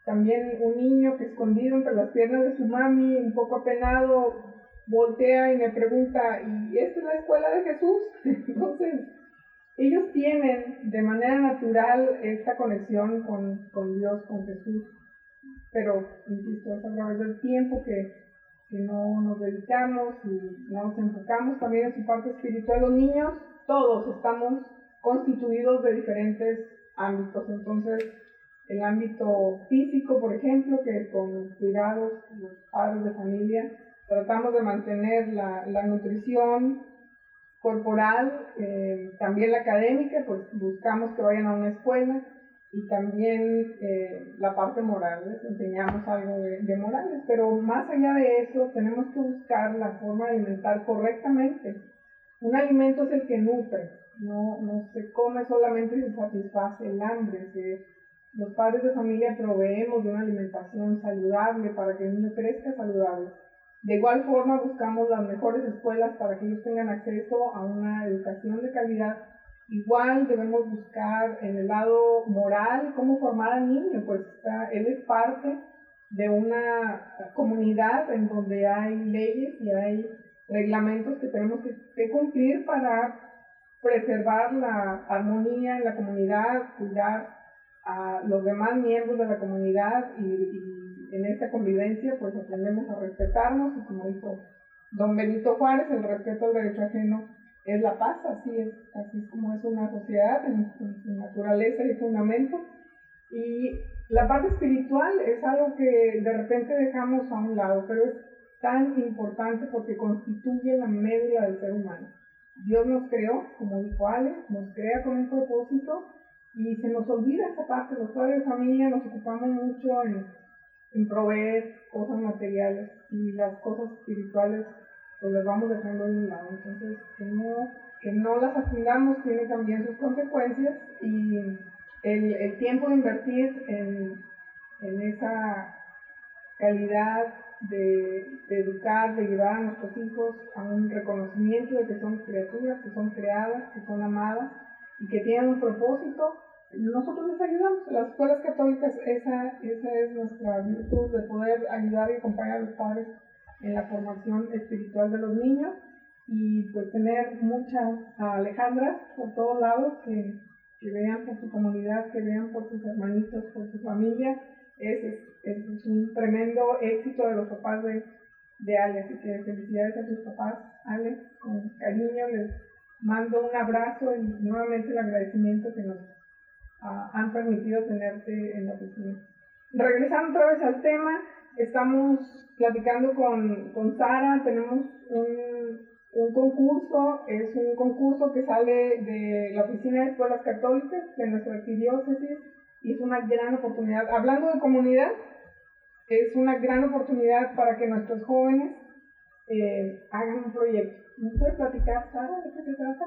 También un niño que escondido entre las piernas de su mami, un poco apenado, voltea y me pregunta, ¿y esta es la escuela de Jesús? [LAUGHS] Entonces, ellos tienen de manera natural esta conexión con, con Dios, con Jesús, pero, insisto, es a través del tiempo que, que no nos dedicamos y no nos enfocamos también en su parte espiritual. Los niños, todos estamos constituidos de diferentes ámbitos, entonces el ámbito físico, por ejemplo, que con cuidados, los padres de familia, tratamos de mantener la, la nutrición, corporal, eh, también la académica, pues buscamos que vayan a una escuela y también eh, la parte moral, enseñamos algo de, morales, pero más allá de eso tenemos que buscar la forma de alimentar correctamente. Un alimento es el que nutre, no, se come solamente y se satisface el hambre, los padres de familia proveemos de una alimentación saludable para que el niño crezca saludable. De igual forma buscamos las mejores escuelas para que ellos tengan acceso a una educación de calidad. Igual debemos buscar en el lado moral cómo formar al niño, pues él es parte de una comunidad en donde hay leyes y hay reglamentos que tenemos que, cumplir para preservar la armonía en la comunidad, cuidar a los demás miembros de la comunidad y en esta convivencia pues aprendemos a respetarnos y como dijo don Benito Juárez, el respeto al derecho ajeno es la paz, así es, así es como es una sociedad en, su naturaleza y fundamento. Y la parte espiritual es algo que de repente dejamos a un lado, pero es tan importante porque constituye la médula del ser humano. Dios nos creó, como dijo Ale, nos crea con un propósito y se nos olvida esa parte. Los padres de familia nos ocupamos mucho en en proveer cosas materiales y las cosas espirituales pues las vamos dejando de un lado. Entonces, que no, que no las afundamos tiene también sus consecuencias y el, el tiempo de invertir en, en esa calidad de, educar, de llevar a nuestros hijos a un reconocimiento de que son criaturas, que son creadas, que son amadas y que tienen un propósito nosotros les ayudamos. Las escuelas católicas, esa, esa es nuestra virtud de poder ayudar y acompañar a los padres en la formación espiritual de los niños y pues tener muchas Alejandras por todos lados que, que vean por su comunidad, que vean por sus hermanitos, por su familia. Es, es, un tremendo éxito de los papás de, de Ale, así que felicidades a sus papás, Ale, con cariño les mando un abrazo y nuevamente el agradecimiento que nos han permitido tenerte en la oficina. Regresando otra vez al tema, estamos platicando con, con Sara, tenemos un, un concurso, es un concurso que sale de la Oficina de Escuelas Católicas de nuestra arquidiócesis y es una gran oportunidad. Hablando de comunidad, es una gran oportunidad para que nuestros jóvenes eh, hagan un proyecto. ¿Nos puedes platicar, Sara, de qué se trata?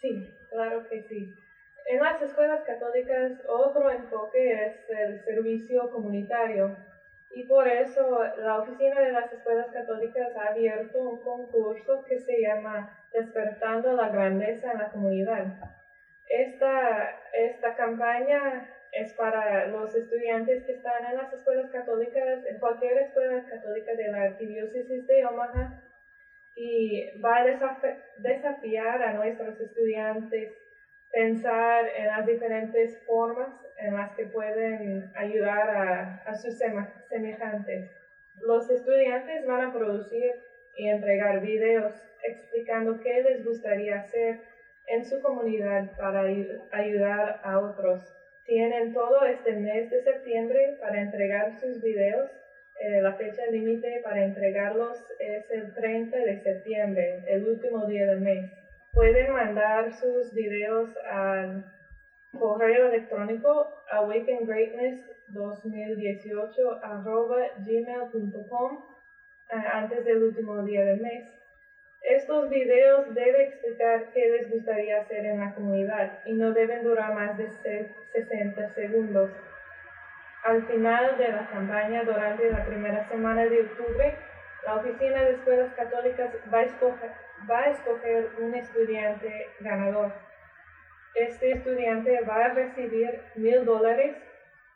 Sí, claro que sí. En las escuelas católicas otro enfoque es el servicio comunitario y por eso la oficina de las escuelas católicas ha abierto un concurso que se llama Despertando la Grandeza en la Comunidad. Esta, esta campaña es para los estudiantes que están en las escuelas católicas, en cualquier escuela católica de la Arquidiócesis de Omaha, y va a desafiar a nuestros estudiantes pensar en las diferentes formas en las que pueden ayudar a, a sus semejantes. Los estudiantes van a producir y entregar videos explicando qué les gustaría hacer en su comunidad para ayudar a otros. Tienen todo este mes de septiembre para entregar sus videos. Eh, la fecha límite para entregarlos es el 30 de septiembre, el último día del mes. Pueden mandar sus videos al correo electrónico awakengreatness2018 eh, antes del último día del mes. Estos videos deben explicar qué les gustaría hacer en la comunidad y no deben durar más de 60 segundos. Al final de la campaña, durante la primera semana de octubre, la Oficina de Escuelas Católicas va a escoger, va a escoger un estudiante ganador. Este estudiante va a recibir mil dólares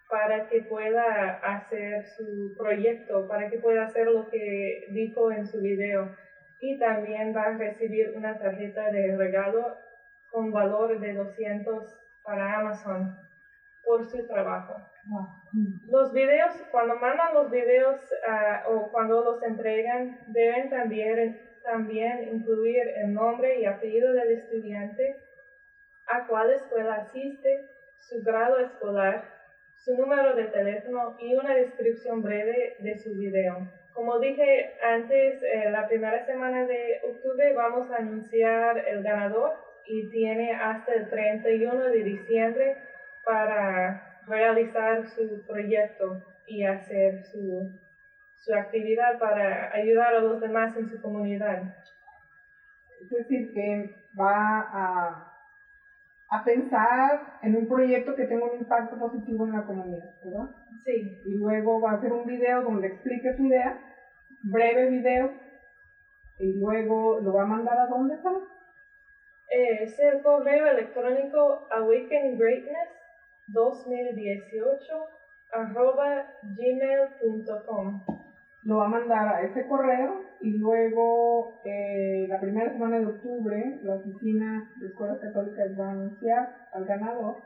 para que pueda hacer su proyecto, para que pueda hacer lo que dijo en su video. Y también va a recibir una tarjeta de regalo con valor de 200 para Amazon por su trabajo. Los videos, cuando mandan los videos ah, o cuando los entregan, deben también también incluir el nombre y apellido del estudiante, a cuál escuela asiste, su grado escolar, su número de teléfono y una descripción breve de su video. Como dije antes, eh, la primera semana de octubre vamos a anunciar el ganador y tiene hasta el 31 de diciembre para realizar su proyecto y hacer su su actividad para ayudar a los demás en su comunidad. Es decir, que va a, a pensar en un proyecto que tenga un impacto positivo en la comunidad, ¿verdad? Sí. Y luego va a hacer un video donde explique su idea, breve video, y luego lo va a mandar a dónde está. Eh, es el correo electrónico Awaken Greatness 2018 arroba gmail.com. Lo va a mandar a ese correo y luego eh, la primera semana de octubre la oficina de escuelas católicas va a anunciar al ganador.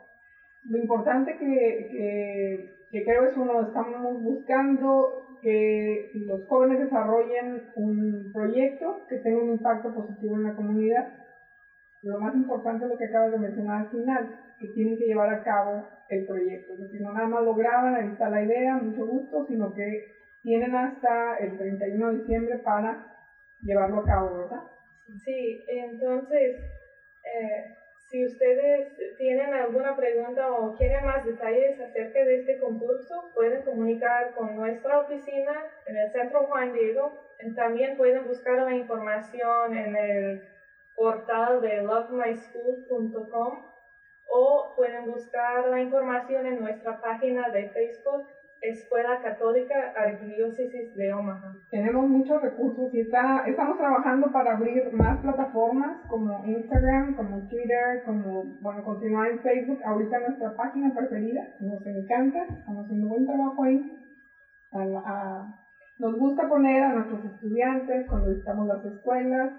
Lo importante que, que, que creo es uno, estamos buscando que los jóvenes desarrollen un proyecto que tenga un impacto positivo en la comunidad. Lo más importante es lo que acabas de mencionar al final, que tienen que llevar a cabo el proyecto. Es decir, no nada más lo graban, ahí está la idea, mucho gusto, sino que tienen hasta el 31 de diciembre para llevarlo a cabo, ¿verdad? Sí, entonces, eh, si ustedes tienen alguna pregunta o quieren más detalles acerca de este concurso, pueden comunicar con nuestra oficina en el Centro Juan Diego. También pueden buscar la información en el portal de lovemyschool.com o pueden buscar la información en nuestra página de Facebook Escuela Católica Arquidiócesis de Omaha. Tenemos muchos recursos y está, estamos trabajando para abrir más plataformas como Instagram, como Twitter, como, bueno, continuar en Facebook. Ahorita nuestra página preferida, nos encanta, estamos haciendo buen trabajo ahí. Nos gusta poner a nuestros estudiantes cuando visitamos las escuelas,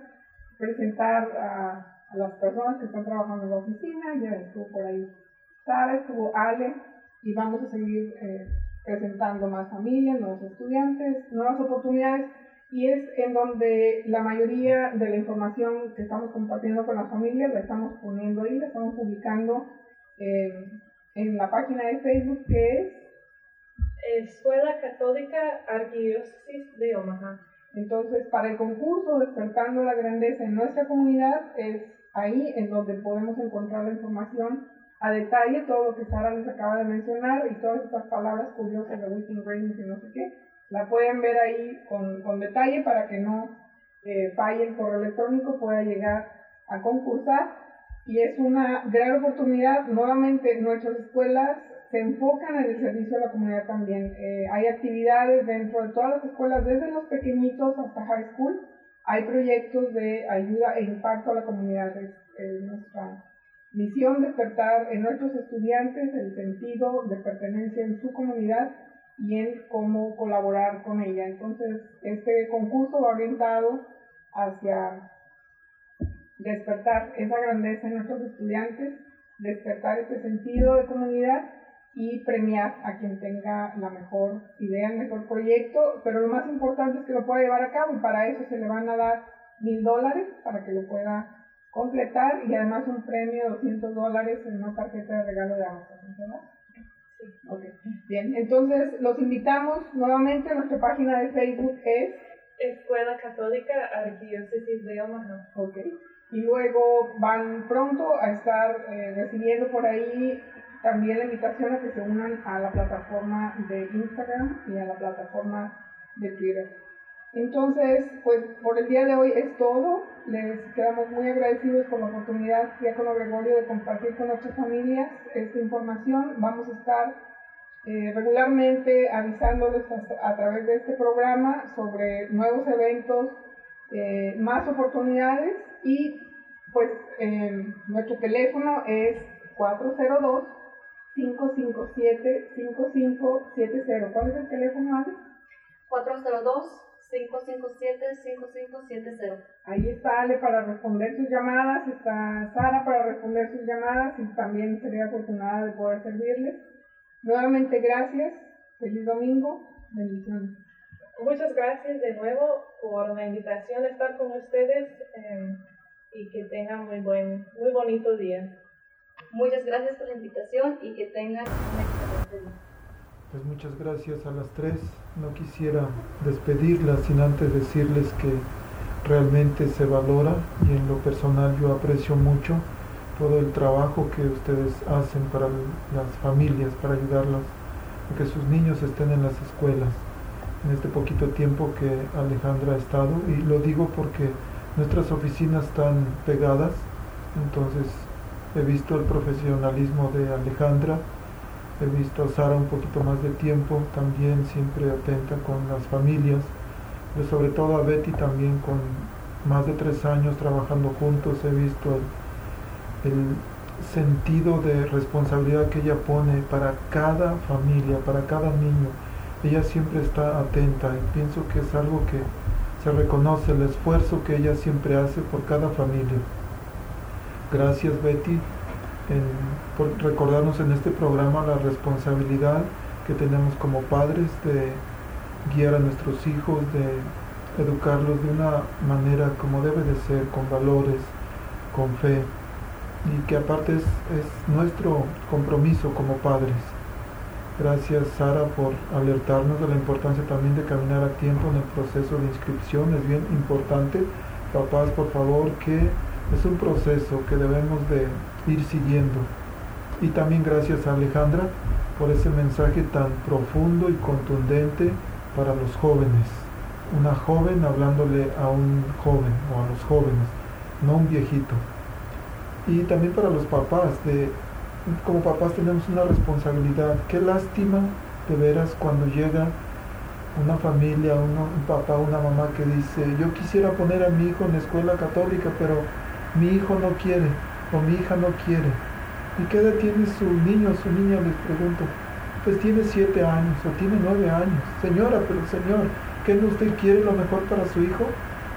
presentar a, a las personas que están trabajando en la oficina, ya estuvo por ahí Sara, estuvo Ale, y vamos a seguir eh, presentando más familias, nuevos estudiantes, nuevas oportunidades, y es en donde la mayoría de la información que estamos compartiendo con las familias la estamos poniendo ahí, la estamos publicando eh, en la página de Facebook que es Escuela Católica Arquidiócesis de Omaha. Entonces, para el concurso Despertando la Grandeza en nuestra comunidad, es ahí en donde podemos encontrar la información a detalle, todo lo que Sara les acaba de mencionar y todas estas palabras curiosas de Within Greatness y no sé qué, la pueden ver ahí con, con detalle para que no eh, falle el correo electrónico, pueda llegar a concursar. Y es una gran oportunidad, nuevamente nuestras escuelas se enfocan en el servicio a la comunidad también. Eh, hay actividades dentro de todas las escuelas, desde los pequeñitos hasta high school. Hay proyectos de ayuda e impacto a la comunidad. Es, es nuestra misión despertar en nuestros estudiantes el sentido de pertenencia en su comunidad y en cómo colaborar con ella. Entonces, este concurso va orientado hacia despertar esa grandeza en nuestros estudiantes, despertar ese sentido de comunidad y premiar a quien tenga la mejor idea, el mejor proyecto, pero lo más importante es que lo pueda llevar a cabo y para eso se le van a dar mil dólares para que lo pueda completar y además un premio de 200 dólares en una tarjeta de regalo de Amazon, ¿verdad? Ok, bien, entonces los invitamos nuevamente a nuestra página de Facebook es Escuela Católica Arquidiócesis de Omaha. Ok. Y luego van pronto a estar eh, recibiendo por ahí también la invitación a que se unan a la plataforma de Instagram y a la plataforma de Twitter. Entonces, pues por el día de hoy es todo. Les quedamos muy agradecidos por la oportunidad, Diácono Gregorio, de compartir con nuestras familias esta información. Vamos a estar eh, regularmente avisándoles a, a través de este programa sobre nuevos eventos, eh, más oportunidades y pues eh, nuestro teléfono es 402 557 5570. ¿Cuál es el teléfono, Ale? 402-557-5570. Ahí está Ale para responder sus llamadas, está Sara para responder sus llamadas y también sería afortunada de poder servirles. Nuevamente gracias, feliz domingo, bendiciones. Muchas gracias de nuevo por la invitación a estar con ustedes eh, y que tengan muy buen, muy bonito día. Muchas gracias por la invitación y que tengan un excelente día. Pues muchas gracias a las tres. No quisiera despedirlas sin antes decirles que realmente se valora y en lo personal yo aprecio mucho todo el trabajo que ustedes hacen para las familias, para ayudarlas a que sus niños estén en las escuelas. En este poquito tiempo que Alejandra ha estado y lo digo porque nuestras oficinas están pegadas, entonces he visto el profesionalismo de Alejandra, visto a Sara un poquito más de tiempo, también siempre atenta con las familias, pero sobre todo a Betty también con más de tres años trabajando juntos, he visto el, sentido de responsabilidad que ella pone para cada familia, para cada niño. Ella siempre está atenta y pienso que es algo que se reconoce, el esfuerzo que ella siempre hace por cada familia. Gracias Betty por recordarnos en este programa la responsabilidad que tenemos como padres de guiar a nuestros hijos, de educarlos de una manera como debe de ser, con valores, con fe, y que aparte es, nuestro compromiso como padres. Gracias Sara por alertarnos de la importancia también de caminar a tiempo en el proceso de inscripción, es bien importante. Papás, por favor, que es un proceso que debemos de ir siguiendo. Y también gracias a Alejandra por ese mensaje tan profundo y contundente para los jóvenes. Una joven hablándole a un joven o a los jóvenes, no un viejito. Y también para los papás, de, como papás tenemos una responsabilidad. Qué lástima de veras cuando llega una familia, un papá, una mamá que dice, yo quisiera poner a mi hijo en la escuela católica, pero mi hijo no quiere o mi hija no quiere. ¿Y qué edad tiene su niño o su niña? Les pregunto. Pues tiene siete años o tiene nueve años. Señora, pero señor, ¿qué no usted quiere lo mejor para su hijo?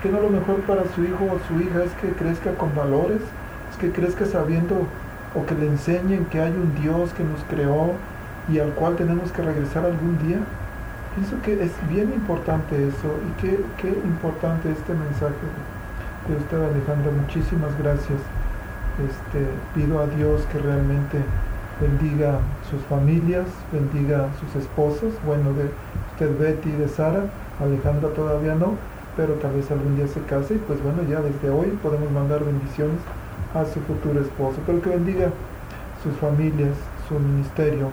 ¿Qué no lo mejor para su hijo o su hija es que crezca con valores? ¿Es que crezca sabiendo o que le enseñen que hay un Dios que nos creó y al cual tenemos que regresar algún día? Pienso que es bien importante eso y qué, qué importante este mensaje de usted Alejandra. Muchísimas gracias. Este, pido a Dios que realmente bendiga sus familias, bendiga sus esposos, bueno, de usted Betty de Sara, Alejandra todavía no, pero tal vez algún día se case y pues bueno, ya desde hoy podemos mandar bendiciones a su futuro esposo, pero que bendiga sus familias, su ministerio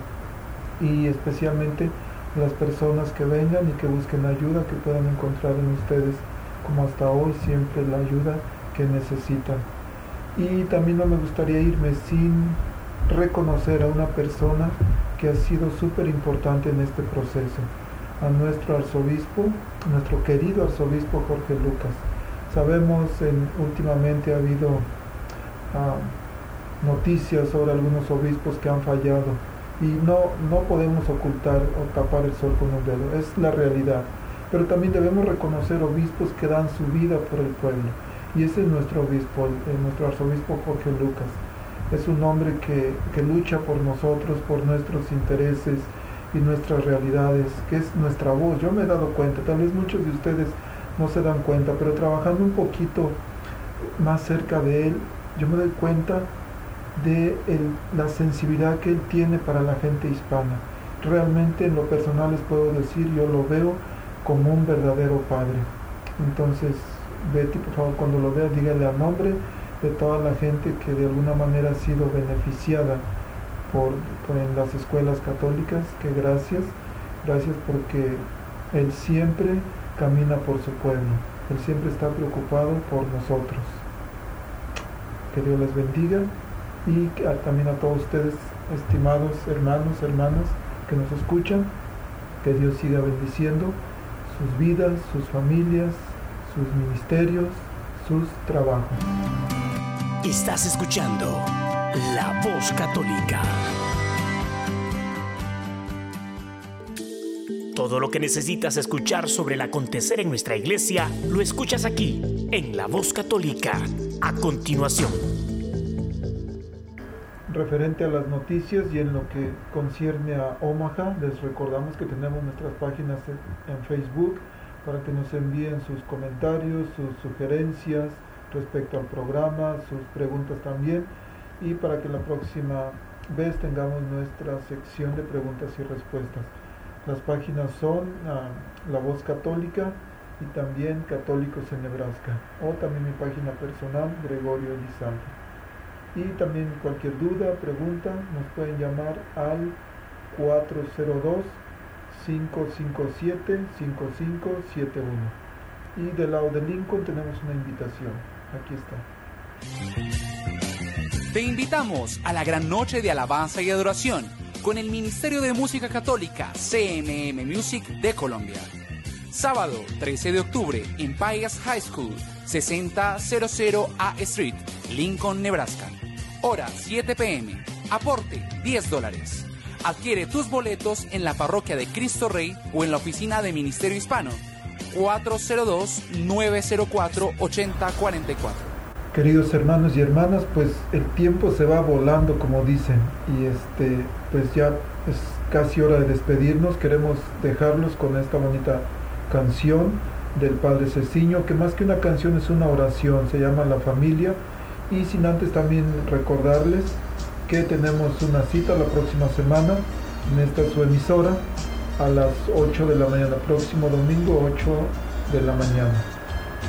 y especialmente las personas que vengan y que busquen ayuda, que puedan encontrar en ustedes, como hasta hoy, siempre la ayuda que necesitan. Y también no me gustaría irme sin reconocer a una persona que ha sido súper importante en este proceso, a nuestro arzobispo, nuestro querido arzobispo Jorge Lucas. Sabemos, en, últimamente ha habido ah, noticias sobre algunos obispos que han fallado y no, no podemos ocultar o tapar el sol con un dedo, es la realidad. Pero también debemos reconocer obispos que dan su vida por el pueblo y ese es nuestro obispo, nuestro arzobispo Jorge Lucas. Es un hombre que, que lucha por nosotros, por nuestros intereses y nuestras realidades, que es nuestra voz. Yo me he dado cuenta, tal vez muchos de ustedes no se dan cuenta, pero trabajando un poquito más cerca de él, yo me doy cuenta de la sensibilidad que él tiene para la gente hispana. Realmente en lo personal les puedo decir, yo lo veo como un verdadero padre. Entonces, Betty, por favor, cuando lo vea, dígale a nombre de toda la gente que de alguna manera ha sido beneficiada por, en las escuelas católicas, que gracias, gracias porque Él siempre camina por su pueblo, Él siempre está preocupado por nosotros. Que Dios les bendiga y también a todos ustedes, estimados hermanos, hermanas que nos escuchan, que Dios siga bendiciendo sus vidas, sus familias, sus ministerios, sus trabajos. Estás escuchando La Voz Católica. Todo lo que necesitas escuchar sobre el acontecer en nuestra iglesia, lo escuchas aquí, en La Voz Católica, a continuación. Referente a las noticias y en lo que concierne a Omaha, les recordamos que tenemos nuestras páginas en Facebook, para que nos envíen sus comentarios, sus sugerencias respecto al programa, sus preguntas también y para que la próxima vez tengamos nuestra sección de preguntas y respuestas. Las páginas son ah, La Voz Católica y también Católicos en Nebraska o también mi página personal Gregorio Elizalde. Y también cualquier duda, pregunta, nos pueden llamar al 402 557-5571. Y del lado de Lincoln tenemos una invitación. Aquí está. Te invitamos a la gran noche de alabanza y adoración con el Ministerio de Música Católica CMM Music de Colombia. Sábado 13 de octubre en Pius High School, 6000 A Street, Lincoln, Nebraska. Hora 7 pm. Aporte 10 dólares. Adquiere tus boletos en la parroquia de Cristo Rey o en la oficina de Ministerio Hispano 402-904-8044. Queridos hermanos y hermanas, pues el tiempo se va volando como dicen y este pues ya es casi hora de despedirnos. Queremos dejarlos con esta bonita canción del Padre Ceciño, que más que una canción es una oración, se llama La familia y sin antes también recordarles que tenemos una cita la próxima semana en esta su emisora a las 8 de la mañana, próximo domingo 8 de la mañana.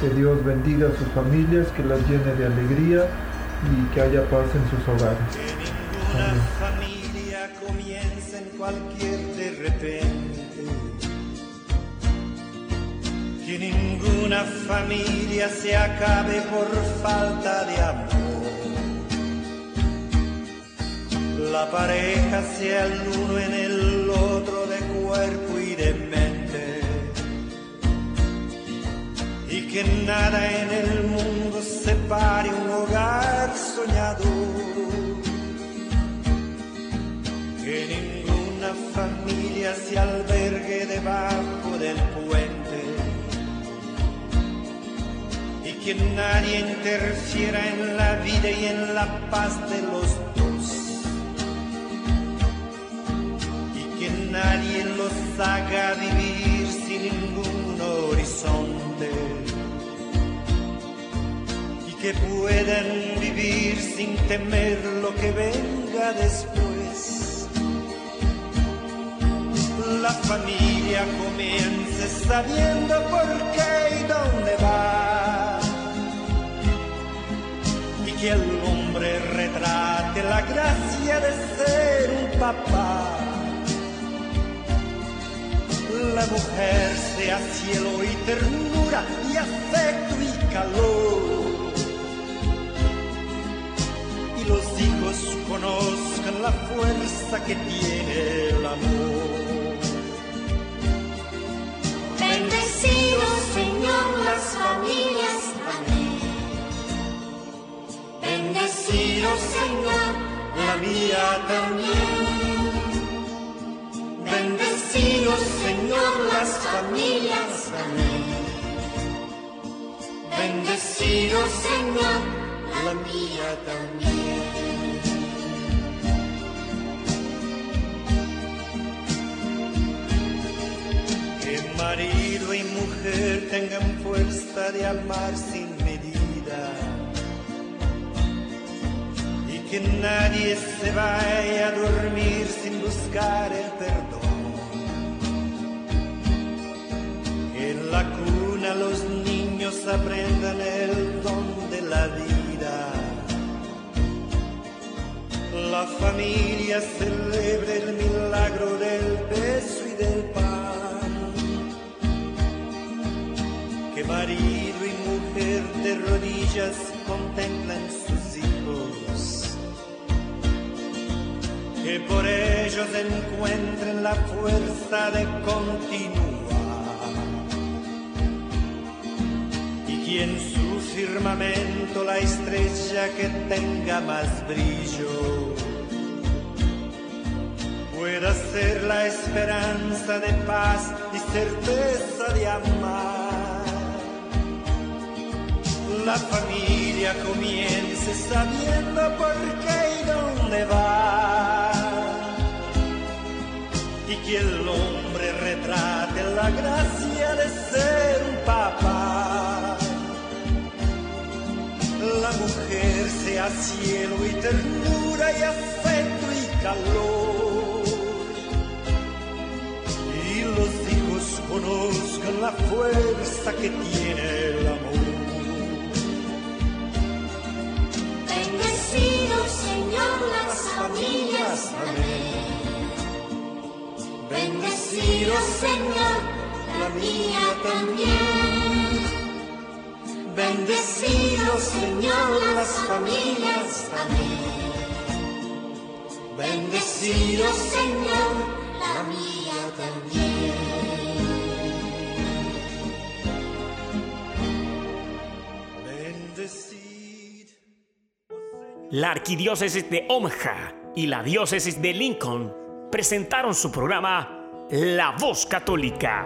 Que Dios bendiga a sus familias, que las llene de alegría y que haya paz en sus hogares. Que ninguna familia comience en cualquier de repente. Que ninguna familia se acabe por falta de amor. La pareja sea el uno en el otro de cuerpo y de mente. Y que nada en el mundo separe un hogar soñado, que ninguna familia se albergue debajo del puente. Y que nadie interfiera en la vida y en la paz de los dos nadie los haga vivir sin ningún horizonte. Y que puedan vivir sin temer lo que venga después. La familia comience sabiendo por qué y dónde va. Y que el hombre retrate la gracia de ser un papá la mujer sea cielo y ternura y afecto y calor. Y los hijos conozcan la fuerza que tiene el amor. Bendecido Señor las familias, amén. Bendecido Señor, La mía también. Bendecido Señor las familias, amén. Bendecido Señor, la mía también. Que marido y mujer tengan fuerza de amar sin medida. Y que nadie se vaya a dormir sin buscar el perdón. Los niños aprendan el don de la vida. La familia celebre el milagro del beso y del pan. Que marido y mujer de rodillas contemplan sus hijos. Que por ellos encuentren la fuerza de continuar. Y en su firmamento la estrella que tenga más brillo pueda ser la esperanza de paz y certeza de amar. La familia comience sabiendo por qué y dónde va. Y que el hombre retrate la gracia de ser un papá. Mujer sea cielo y ternura y afecto y calor. Y los hijos conozcan la fuerza que tiene el amor. Bendecido Señor las familias, amén. Bendecido Señor, la mía también. Bendecido Señor las familias, amén. Bendecido Señor, la mía también. Bendecid, La Arquidiócesis de Omaha y la Diócesis de Lincoln presentaron su programa La Voz Católica,